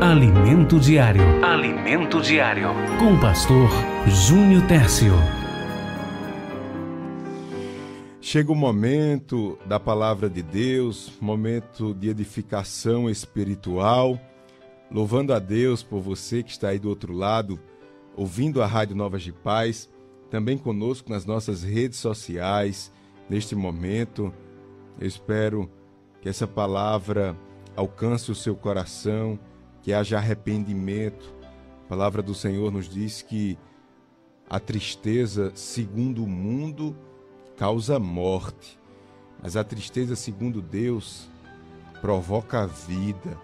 Alimento Diário. Alimento Diário. Com o pastor Júnior Tércio. Chega o momento da palavra de Deus, momento de edificação espiritual. Louvando a Deus por você que está aí do outro lado, ouvindo a Rádio Novas de Paz, também conosco nas nossas redes sociais, neste momento. Eu espero que essa palavra alcance o seu coração, que haja arrependimento. A palavra do Senhor nos diz que a tristeza, segundo o mundo, causa morte, mas a tristeza, segundo Deus, provoca vida.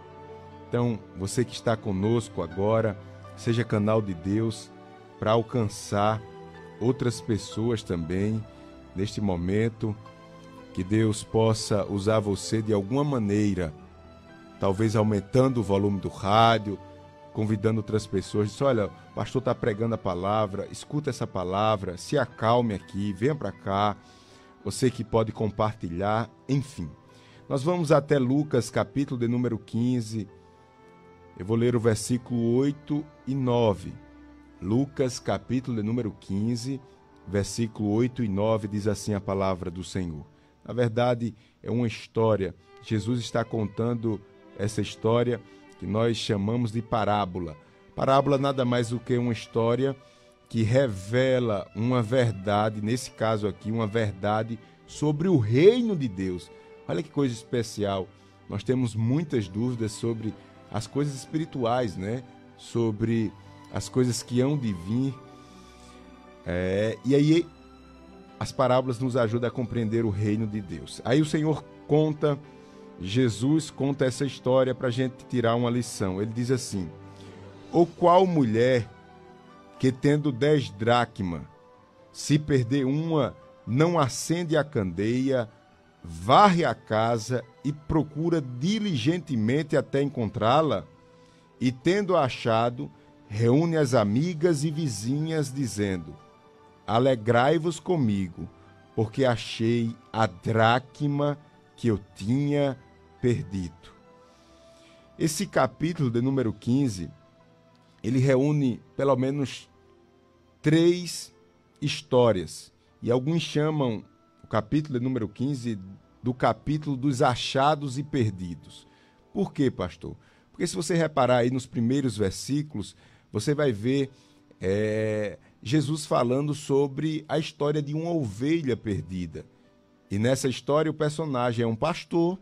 Então, você que está conosco agora, seja canal de Deus para alcançar outras pessoas também neste momento. Que Deus possa usar você de alguma maneira, talvez aumentando o volume do rádio, convidando outras pessoas. Diz, olha, o pastor está pregando a palavra, escuta essa palavra, se acalme aqui, venha para cá. Você que pode compartilhar, enfim. Nós vamos até Lucas, capítulo de número 15. Eu vou ler o versículo 8 e 9. Lucas, capítulo de número 15, versículo 8 e 9, diz assim a palavra do Senhor. Na verdade, é uma história. Jesus está contando essa história que nós chamamos de parábola. Parábola nada mais do que uma história que revela uma verdade, nesse caso aqui, uma verdade sobre o reino de Deus. Olha que coisa especial. Nós temos muitas dúvidas sobre as coisas espirituais, né? Sobre as coisas que hão de vir. É, e aí as parábolas nos ajudam a compreender o reino de Deus. Aí o Senhor conta, Jesus conta essa história para a gente tirar uma lição. Ele diz assim: Ou qual mulher que tendo dez dracma, se perder uma, não acende a candeia, varre a casa e procura diligentemente até encontrá-la? E tendo achado, reúne as amigas e vizinhas, dizendo: Alegrai-vos comigo, porque achei a dracma que eu tinha perdido. Esse capítulo de número 15, ele reúne pelo menos três histórias. E alguns chamam o capítulo de número 15 do capítulo dos achados e perdidos. Por quê, pastor? Porque se você reparar aí nos primeiros versículos, você vai ver é, Jesus falando sobre a história de uma ovelha perdida. E nessa história, o personagem é um pastor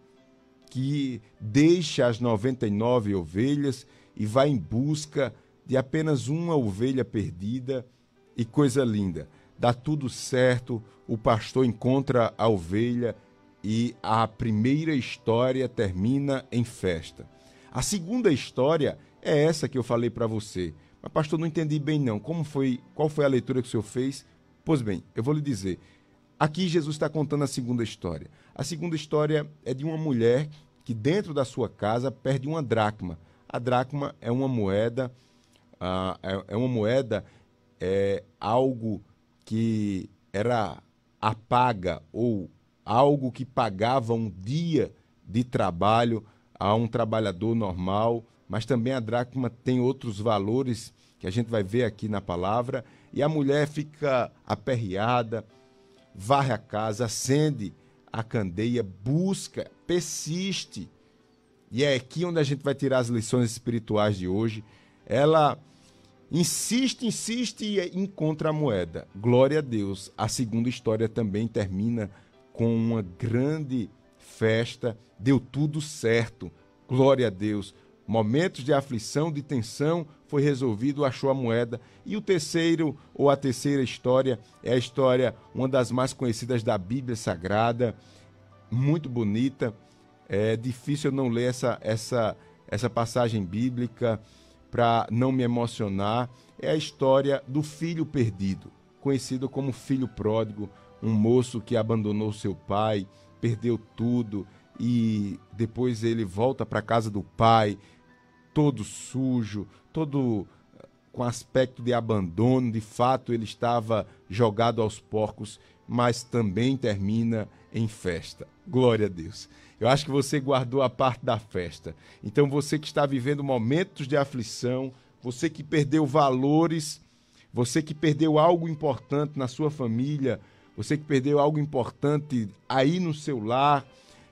que deixa as 99 ovelhas e vai em busca de apenas uma ovelha perdida. E coisa linda, dá tudo certo, o pastor encontra a ovelha e a primeira história termina em festa. A segunda história é essa que eu falei para você. Mas, pastor, não entendi bem não. Como foi? Qual foi a leitura que o senhor fez? Pois bem, eu vou lhe dizer. Aqui Jesus está contando a segunda história. A segunda história é de uma mulher que dentro da sua casa perde uma dracma. A dracma é uma moeda, é, é uma moeda, é algo que era a paga ou algo que pagava um dia de trabalho a um trabalhador normal mas também a dracma tem outros valores que a gente vai ver aqui na palavra. E a mulher fica aperreada, varre a casa, acende a candeia, busca, persiste. E é aqui onde a gente vai tirar as lições espirituais de hoje. Ela insiste, insiste e encontra a moeda. Glória a Deus. A segunda história também termina com uma grande festa. Deu tudo certo. Glória a Deus momentos de aflição, de tensão, foi resolvido, achou a moeda. E o terceiro, ou a terceira história, é a história, uma das mais conhecidas da Bíblia Sagrada, muito bonita. É difícil eu não ler essa, essa, essa passagem bíblica para não me emocionar. É a história do filho perdido, conhecido como filho pródigo, um moço que abandonou seu pai, perdeu tudo e depois ele volta para a casa do pai todo sujo, todo com aspecto de abandono, de fato ele estava jogado aos porcos, mas também termina em festa. Glória a Deus. Eu acho que você guardou a parte da festa. Então, você que está vivendo momentos de aflição, você que perdeu valores, você que perdeu algo importante na sua família, você que perdeu algo importante aí no seu lar,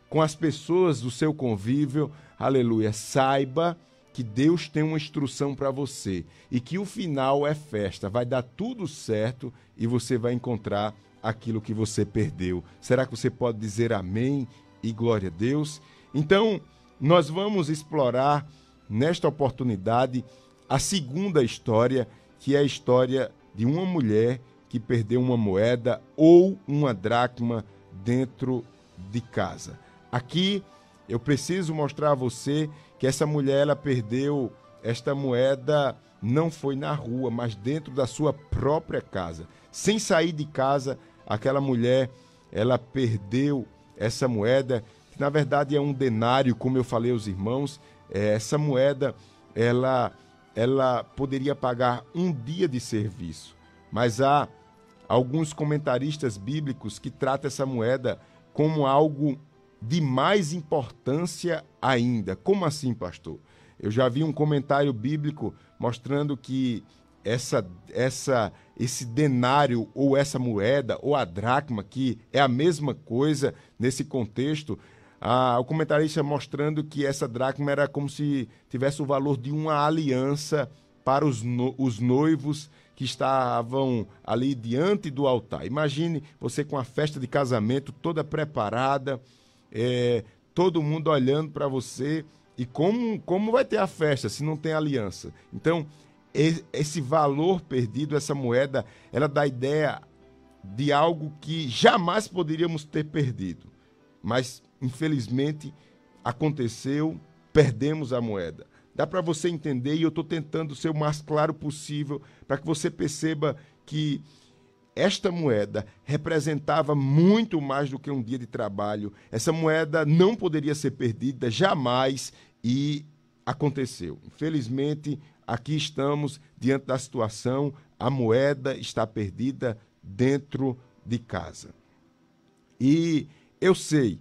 com as pessoas do seu convívio, aleluia, saiba que Deus tem uma instrução para você e que o final é festa, vai dar tudo certo e você vai encontrar aquilo que você perdeu. Será que você pode dizer amém e glória a Deus? Então, nós vamos explorar nesta oportunidade a segunda história, que é a história de uma mulher que perdeu uma moeda ou uma dracma dentro de casa. Aqui eu preciso mostrar a você que essa mulher ela perdeu esta moeda não foi na rua, mas dentro da sua própria casa. Sem sair de casa, aquela mulher ela perdeu essa moeda, que na verdade é um denário, como eu falei aos irmãos. É, essa moeda ela ela poderia pagar um dia de serviço, mas há alguns comentaristas bíblicos que tratam essa moeda como algo de mais importância ainda. Como assim, pastor? Eu já vi um comentário bíblico mostrando que essa, essa, esse denário ou essa moeda ou a dracma, que é a mesma coisa nesse contexto, ah, o comentarista mostrando que essa dracma era como se tivesse o valor de uma aliança para os, no, os noivos que estavam ali diante do altar. Imagine você com a festa de casamento toda preparada, é, todo mundo olhando para você. E como, como vai ter a festa se não tem aliança? Então, esse valor perdido, essa moeda, ela dá ideia de algo que jamais poderíamos ter perdido. Mas, infelizmente, aconteceu, perdemos a moeda. Dá para você entender e eu estou tentando ser o mais claro possível para que você perceba que esta moeda representava muito mais do que um dia de trabalho. Essa moeda não poderia ser perdida jamais e aconteceu. Infelizmente, aqui estamos diante da situação, a moeda está perdida dentro de casa. E eu sei,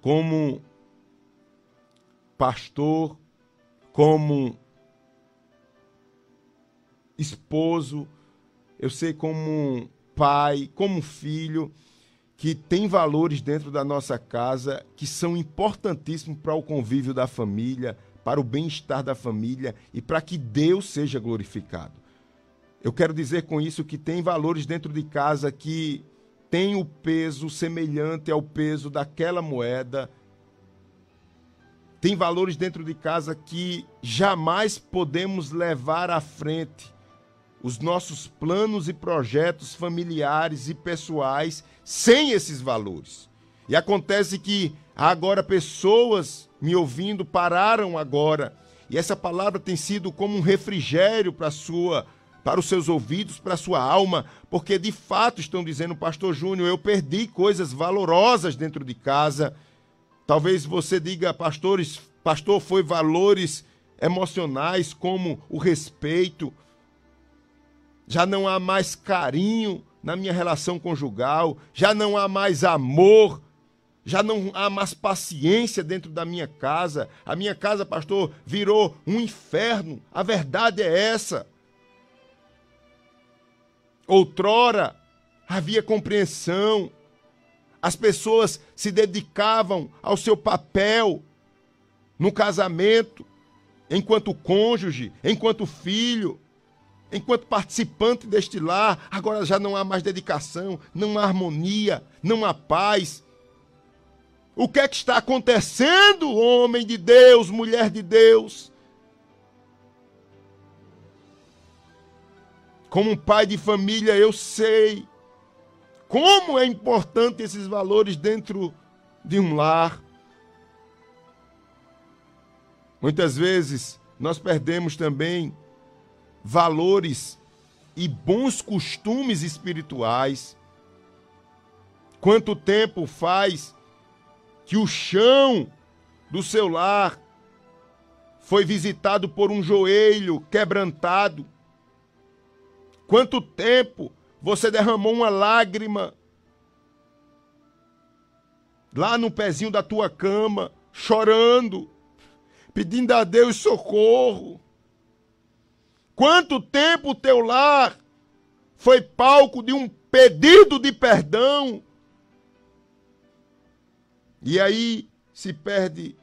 como pastor, como esposo, eu sei como pai, como filho, que tem valores dentro da nossa casa que são importantíssimos para o convívio da família, para o bem-estar da família e para que Deus seja glorificado. Eu quero dizer com isso que tem valores dentro de casa que tem o peso semelhante ao peso daquela moeda. Tem valores dentro de casa que jamais podemos levar à frente os nossos planos e projetos familiares e pessoais sem esses valores. E acontece que agora pessoas me ouvindo pararam agora, e essa palavra tem sido como um refrigério para sua para os seus ouvidos, para a sua alma, porque de fato estão dizendo, pastor Júnior, eu perdi coisas valorosas dentro de casa. Talvez você diga, pastores, pastor, foi valores emocionais como o respeito, já não há mais carinho na minha relação conjugal, já não há mais amor, já não há mais paciência dentro da minha casa. A minha casa, pastor, virou um inferno. A verdade é essa. Outrora havia compreensão, as pessoas se dedicavam ao seu papel no casamento, enquanto cônjuge, enquanto filho enquanto participante deste lar, agora já não há mais dedicação, não há harmonia, não há paz. O que é que está acontecendo, homem de Deus, mulher de Deus? Como um pai de família, eu sei como é importante esses valores dentro de um lar. Muitas vezes nós perdemos também valores e bons costumes espirituais. Quanto tempo faz que o chão do seu lar foi visitado por um joelho quebrantado? Quanto tempo você derramou uma lágrima lá no pezinho da tua cama, chorando, pedindo a Deus socorro. Quanto tempo o teu lar foi palco de um pedido de perdão? E aí se perde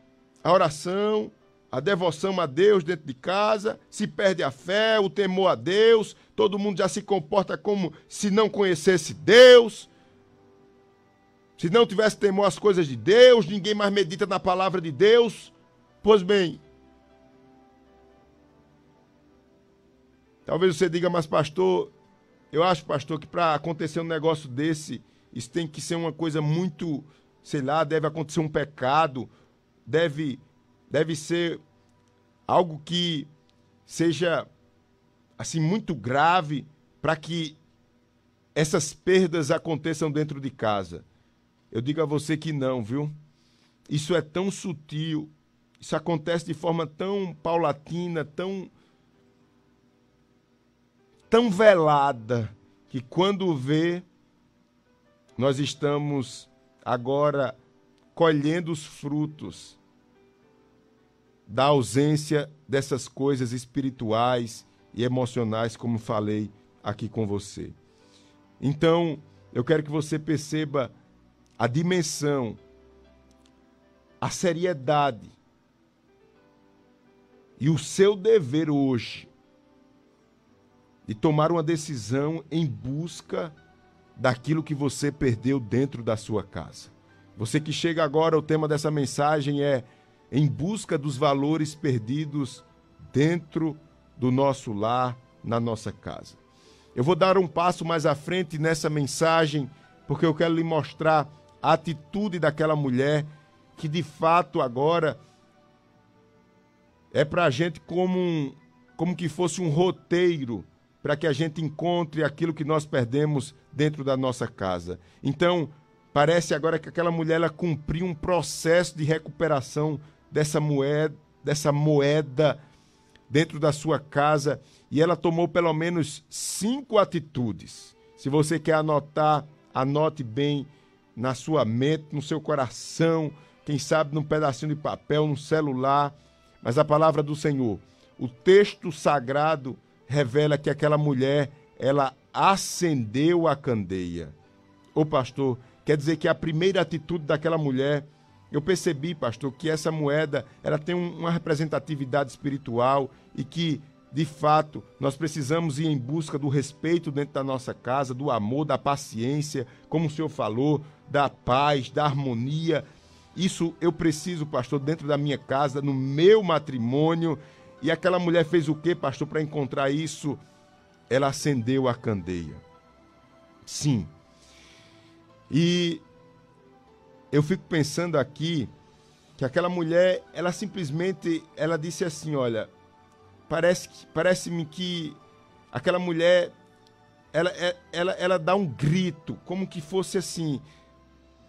a oração, a devoção a Deus dentro de casa, se perde a fé, o temor a Deus, todo mundo já se comporta como se não conhecesse Deus. Se não tivesse temor às coisas de Deus, ninguém mais medita na palavra de Deus. Pois bem, talvez você diga, mas pastor, eu acho, pastor, que para acontecer um negócio desse, isso tem que ser uma coisa muito, sei lá, deve acontecer um pecado, deve deve ser algo que seja assim muito grave para que essas perdas aconteçam dentro de casa. Eu digo a você que não, viu? Isso é tão sutil, isso acontece de forma tão paulatina, tão tão velada que quando vê nós estamos agora colhendo os frutos da ausência dessas coisas espirituais e emocionais, como falei aqui com você. Então, eu quero que você perceba a dimensão, a seriedade e o seu dever hoje de tomar uma decisão em busca daquilo que você perdeu dentro da sua casa. Você que chega agora, o tema dessa mensagem é em busca dos valores perdidos dentro do nosso lar, na nossa casa. Eu vou dar um passo mais à frente nessa mensagem, porque eu quero lhe mostrar a atitude daquela mulher que de fato agora é para a gente como, um, como que fosse um roteiro para que a gente encontre aquilo que nós perdemos dentro da nossa casa. Então, parece agora que aquela mulher ela cumpriu um processo de recuperação dessa moeda, dessa moeda dentro da sua casa e ela tomou pelo menos cinco atitudes. Se você quer anotar, anote bem na sua mente, no seu coração, quem sabe num pedacinho de papel, no celular. Mas a palavra do Senhor, o texto sagrado revela que aquela mulher, ela acendeu a candeia. Ô pastor, quer dizer que a primeira atitude daquela mulher eu percebi, pastor, que essa moeda ela tem uma representatividade espiritual e que, de fato, nós precisamos ir em busca do respeito dentro da nossa casa, do amor, da paciência, como o senhor falou, da paz, da harmonia. Isso eu preciso, pastor, dentro da minha casa, no meu matrimônio. E aquela mulher fez o que, pastor, para encontrar isso? Ela acendeu a candeia. Sim. E eu fico pensando aqui que aquela mulher, ela simplesmente, ela disse assim, olha, parece parece-me que aquela mulher ela, é, ela, ela dá um grito, como que fosse assim: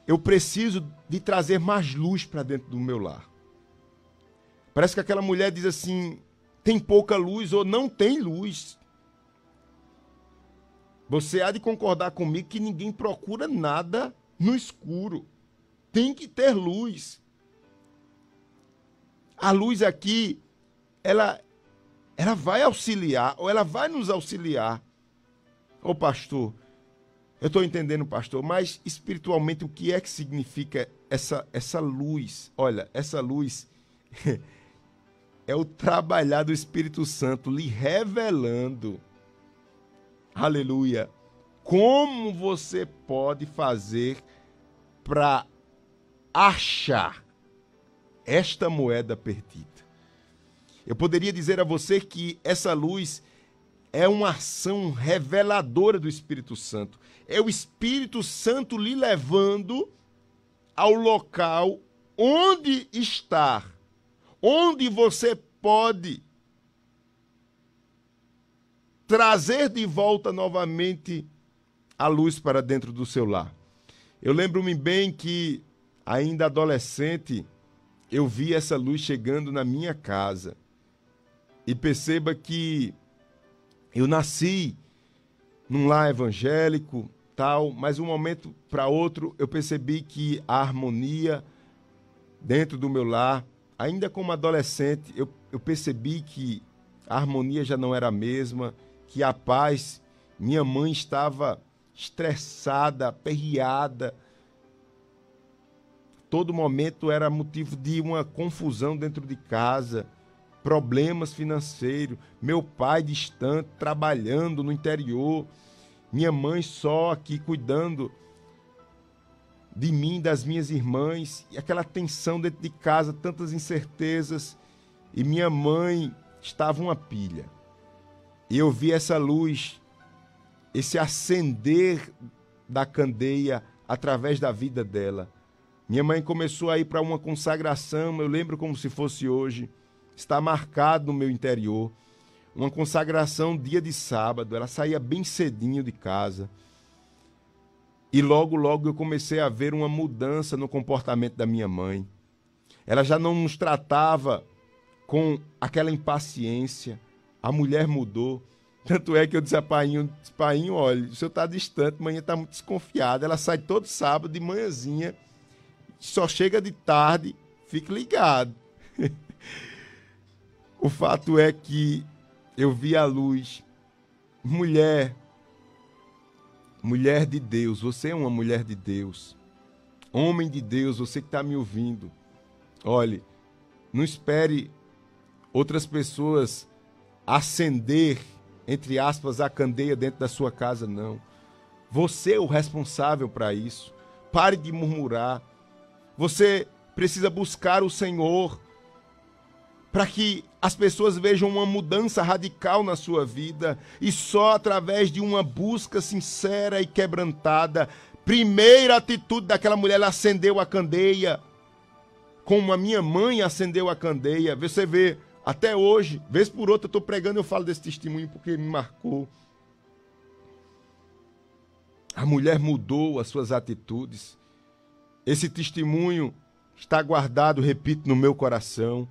eu preciso de trazer mais luz para dentro do meu lar. Parece que aquela mulher diz assim: tem pouca luz ou não tem luz. Você há de concordar comigo que ninguém procura nada no escuro tem que ter luz. A luz aqui, ela, ela vai auxiliar, ou ela vai nos auxiliar. Ô pastor, eu estou entendendo, pastor, mas espiritualmente o que é que significa essa, essa luz? Olha, essa luz é o trabalhar do Espírito Santo lhe revelando, aleluia, como você pode fazer para achar esta moeda perdida. Eu poderia dizer a você que essa luz é uma ação reveladora do Espírito Santo. É o Espírito Santo lhe levando ao local onde está, onde você pode trazer de volta novamente a luz para dentro do seu lar. Eu lembro-me bem que ainda adolescente, eu vi essa luz chegando na minha casa. E perceba que eu nasci num lar evangélico, tal, mas um momento para outro eu percebi que a harmonia dentro do meu lar, ainda como adolescente, eu, eu percebi que a harmonia já não era a mesma, que a paz, minha mãe estava estressada, aperreada. Todo momento era motivo de uma confusão dentro de casa, problemas financeiros, meu pai distante, trabalhando no interior, minha mãe só aqui cuidando de mim, das minhas irmãs, e aquela tensão dentro de casa, tantas incertezas, e minha mãe estava uma pilha. E eu vi essa luz, esse acender da candeia através da vida dela. Minha mãe começou a ir para uma consagração, eu lembro como se fosse hoje, está marcado no meu interior. Uma consagração dia de sábado, ela saía bem cedinho de casa e logo, logo eu comecei a ver uma mudança no comportamento da minha mãe. Ela já não nos tratava com aquela impaciência. A mulher mudou. Tanto é que eu disse a Painho, Painho, olha, o senhor está distante, manhã está muito desconfiada. Ela sai todo sábado de manhãzinha, só chega de tarde, fique ligado. o fato é que eu vi a luz. Mulher, Mulher de Deus, você é uma mulher de Deus. Homem de Deus, você que está me ouvindo. Olhe, não espere outras pessoas acender, entre aspas, a candeia dentro da sua casa, não. Você é o responsável para isso. Pare de murmurar. Você precisa buscar o Senhor para que as pessoas vejam uma mudança radical na sua vida e só através de uma busca sincera e quebrantada. Primeira atitude daquela mulher, ela acendeu a candeia, como a minha mãe acendeu a candeia. Você vê, até hoje, vez por outra eu estou pregando, eu falo desse testemunho porque me marcou. A mulher mudou as suas atitudes. Esse testemunho está guardado, repito, no meu coração.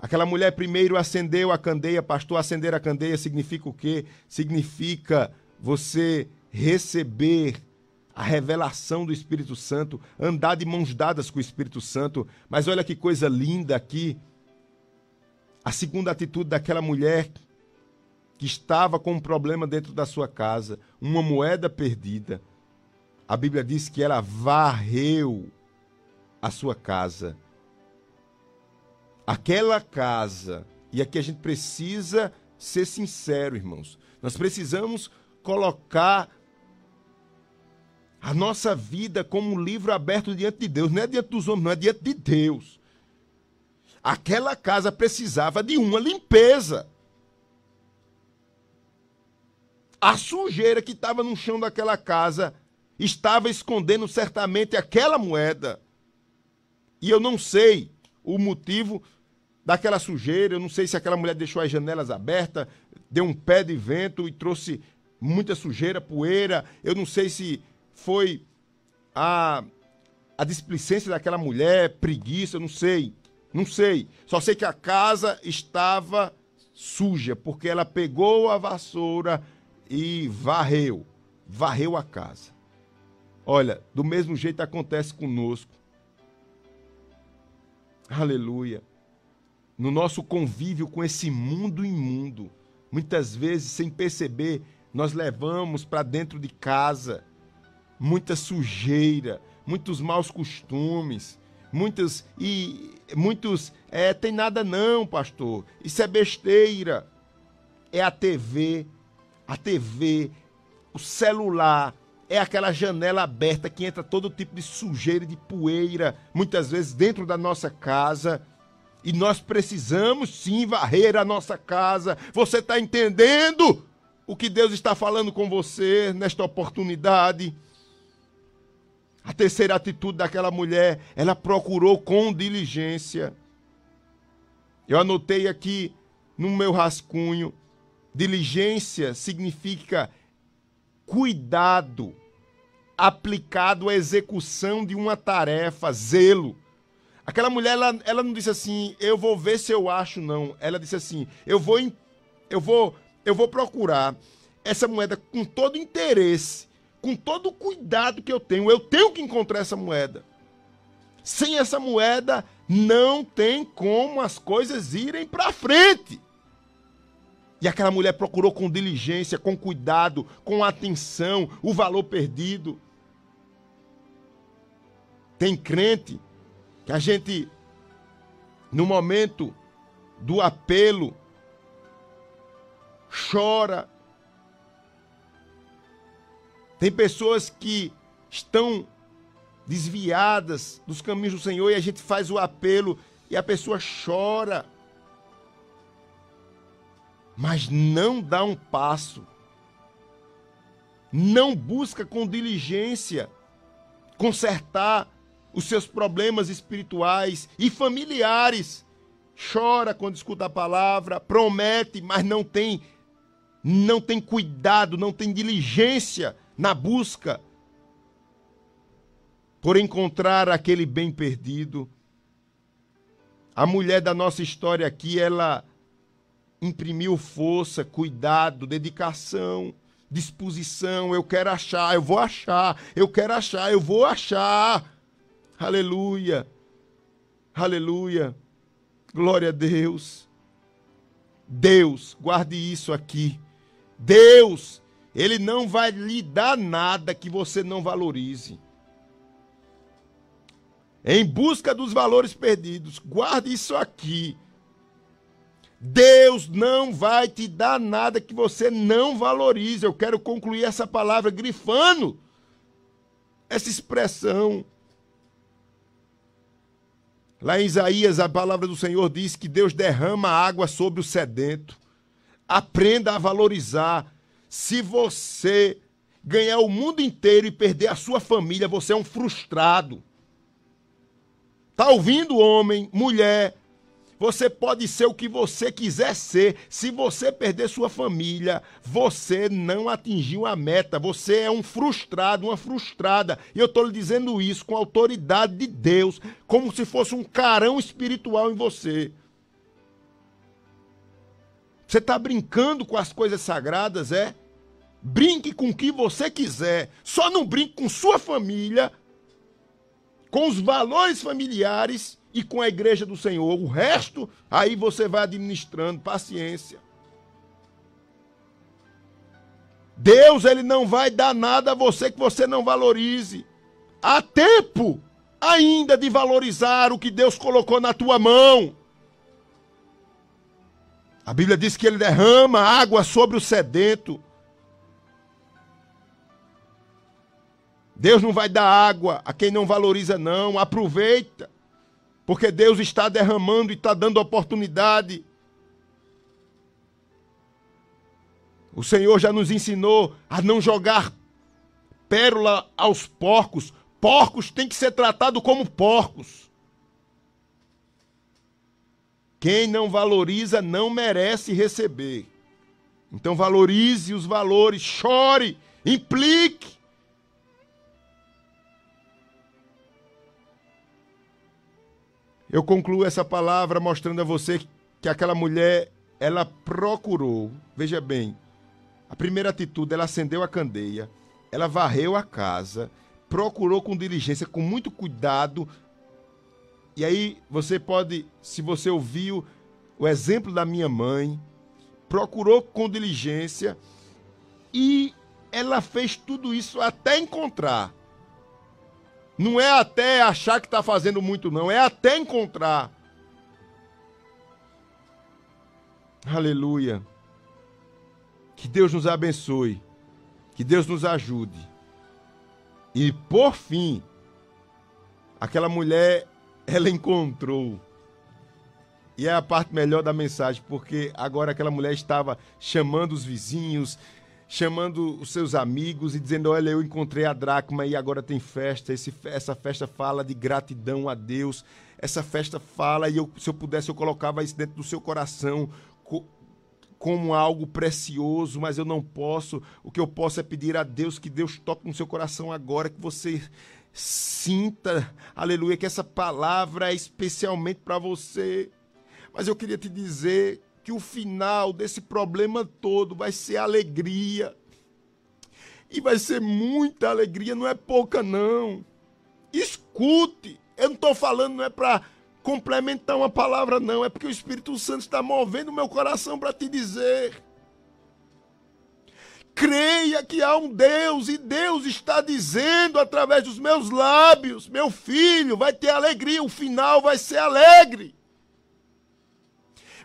Aquela mulher primeiro acendeu a candeia, pastor, acender a candeia significa o quê? Significa você receber a revelação do Espírito Santo, andar de mãos dadas com o Espírito Santo. Mas olha que coisa linda aqui. A segunda atitude daquela mulher que estava com um problema dentro da sua casa, uma moeda perdida. A Bíblia diz que ela varreu a sua casa aquela casa, e aqui a gente precisa ser sincero, irmãos. Nós precisamos colocar a nossa vida como um livro aberto diante de Deus, não é diante dos homens, não é diante de Deus. Aquela casa precisava de uma limpeza. A sujeira que estava no chão daquela casa estava escondendo certamente aquela moeda. E eu não sei o motivo daquela sujeira. Eu não sei se aquela mulher deixou as janelas abertas, deu um pé de vento e trouxe muita sujeira, poeira. Eu não sei se foi a, a displicência daquela mulher, preguiça, eu não sei. Não sei. Só sei que a casa estava suja, porque ela pegou a vassoura e varreu. Varreu a casa. Olha, do mesmo jeito acontece conosco. Aleluia no nosso convívio com esse mundo imundo. Muitas vezes, sem perceber, nós levamos para dentro de casa muita sujeira, muitos maus costumes, muitas e muitos é tem nada não, pastor. Isso é besteira. É a TV, a TV, o celular, é aquela janela aberta que entra todo tipo de sujeira, de poeira, muitas vezes dentro da nossa casa. E nós precisamos sim varrer a nossa casa. Você está entendendo o que Deus está falando com você nesta oportunidade? A terceira atitude daquela mulher, ela procurou com diligência. Eu anotei aqui no meu rascunho: diligência significa cuidado aplicado à execução de uma tarefa, zelo. Aquela mulher, ela, ela não disse assim, eu vou ver se eu acho, não. Ela disse assim, eu vou, eu vou, eu vou procurar essa moeda com todo interesse, com todo o cuidado que eu tenho, eu tenho que encontrar essa moeda. Sem essa moeda, não tem como as coisas irem para frente. E aquela mulher procurou com diligência, com cuidado, com atenção, o valor perdido. Tem crente que a gente, no momento do apelo, chora. Tem pessoas que estão desviadas dos caminhos do Senhor e a gente faz o apelo e a pessoa chora. Mas não dá um passo. Não busca com diligência consertar os seus problemas espirituais e familiares. Chora quando escuta a palavra, promete, mas não tem não tem cuidado, não tem diligência na busca por encontrar aquele bem perdido. A mulher da nossa história aqui, ela imprimiu força, cuidado, dedicação, disposição. Eu quero achar, eu vou achar, eu quero achar, eu vou achar. Aleluia, aleluia, glória a Deus. Deus, guarde isso aqui. Deus, Ele não vai lhe dar nada que você não valorize em busca dos valores perdidos. Guarde isso aqui. Deus não vai te dar nada que você não valorize. Eu quero concluir essa palavra grifando essa expressão. Lá em Isaías, a palavra do Senhor diz que Deus derrama água sobre o sedento. Aprenda a valorizar. Se você ganhar o mundo inteiro e perder a sua família, você é um frustrado. Tá ouvindo, homem, mulher? Você pode ser o que você quiser ser. Se você perder sua família, você não atingiu a meta. Você é um frustrado, uma frustrada. E eu estou lhe dizendo isso com a autoridade de Deus, como se fosse um carão espiritual em você. Você está brincando com as coisas sagradas, é? Brinque com o que você quiser. Só não brinque com sua família com os valores familiares e com a igreja do Senhor. O resto, aí você vai administrando, paciência. Deus, ele não vai dar nada a você que você não valorize. Há tempo ainda de valorizar o que Deus colocou na tua mão. A Bíblia diz que ele derrama água sobre o sedento. Deus não vai dar água a quem não valoriza, não. Aproveita. Porque Deus está derramando e está dando oportunidade. O Senhor já nos ensinou a não jogar pérola aos porcos. Porcos têm que ser tratados como porcos. Quem não valoriza não merece receber. Então valorize os valores, chore, implique. Eu concluo essa palavra mostrando a você que aquela mulher, ela procurou, veja bem, a primeira atitude, ela acendeu a candeia, ela varreu a casa, procurou com diligência, com muito cuidado. E aí você pode, se você ouviu o exemplo da minha mãe, procurou com diligência e ela fez tudo isso até encontrar não é até achar que está fazendo muito, não. É até encontrar. Aleluia. Que Deus nos abençoe. Que Deus nos ajude. E por fim, aquela mulher, ela encontrou. E é a parte melhor da mensagem, porque agora aquela mulher estava chamando os vizinhos, chamando os seus amigos e dizendo: Olha, eu encontrei a dracma e agora tem festa. Esse, essa festa fala de gratidão a Deus. Essa festa fala, e eu, se eu pudesse, eu colocava isso dentro do seu coração co, como algo precioso, mas eu não posso. O que eu posso é pedir a Deus que Deus toque no seu coração agora, que você sinta, aleluia, que essa palavra é especialmente para você. Mas eu queria te dizer que o final desse problema todo vai ser alegria. E vai ser muita alegria, não é pouca não. Escute. Eu não estou falando, não é para complementar uma palavra, não. É porque o Espírito Santo está movendo o meu coração para te dizer. Creia que há um Deus e Deus está dizendo através dos meus lábios: meu filho, vai ter alegria, o final vai ser alegre.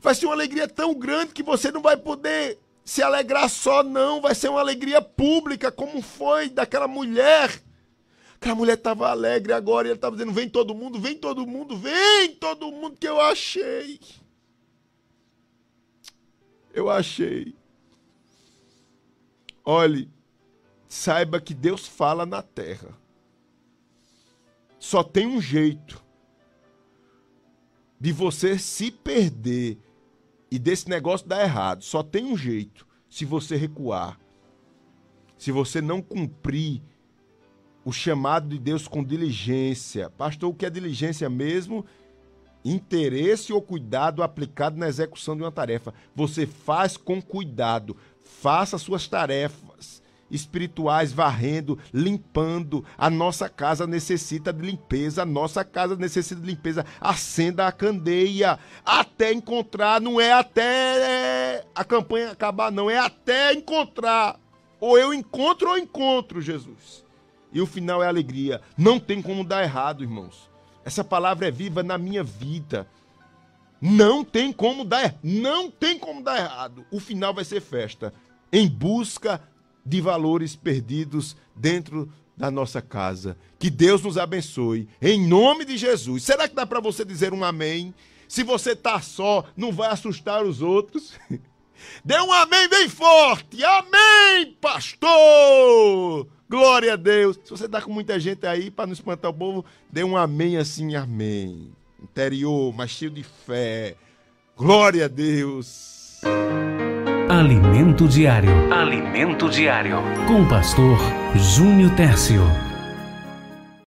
Vai ser uma alegria tão grande que você não vai poder se alegrar só, não. Vai ser uma alegria pública, como foi daquela mulher. Aquela mulher estava alegre agora e ele estava dizendo: vem todo mundo, vem todo mundo, vem todo mundo que eu achei. Eu achei. Olhe, saiba que Deus fala na terra. Só tem um jeito de você se perder e desse negócio dar errado. Só tem um jeito: se você recuar. Se você não cumprir o chamado de Deus com diligência. Pastor, o que é diligência mesmo? Interesse ou cuidado aplicado na execução de uma tarefa. Você faz com cuidado, faça suas tarefas espirituais varrendo, limpando. A nossa casa necessita de limpeza, a nossa casa necessita de limpeza. Acenda a candeia até encontrar, não é até a campanha acabar, não, é até encontrar. Ou eu encontro ou encontro Jesus. E o final é alegria. Não tem como dar errado, irmãos. Essa palavra é viva na minha vida. Não tem como dar, não tem como dar errado. O final vai ser festa em busca de valores perdidos dentro da nossa casa. Que Deus nos abençoe em nome de Jesus. Será que dá para você dizer um amém? Se você está só, não vai assustar os outros. Dê um amém bem forte. Amém, pastor. Glória a Deus. Se você está com muita gente aí, para não espantar o povo, dê um amém assim, amém interior, mas cheio de fé. Glória a Deus. Alimento diário. Alimento diário. Com o pastor Júnior Tércio.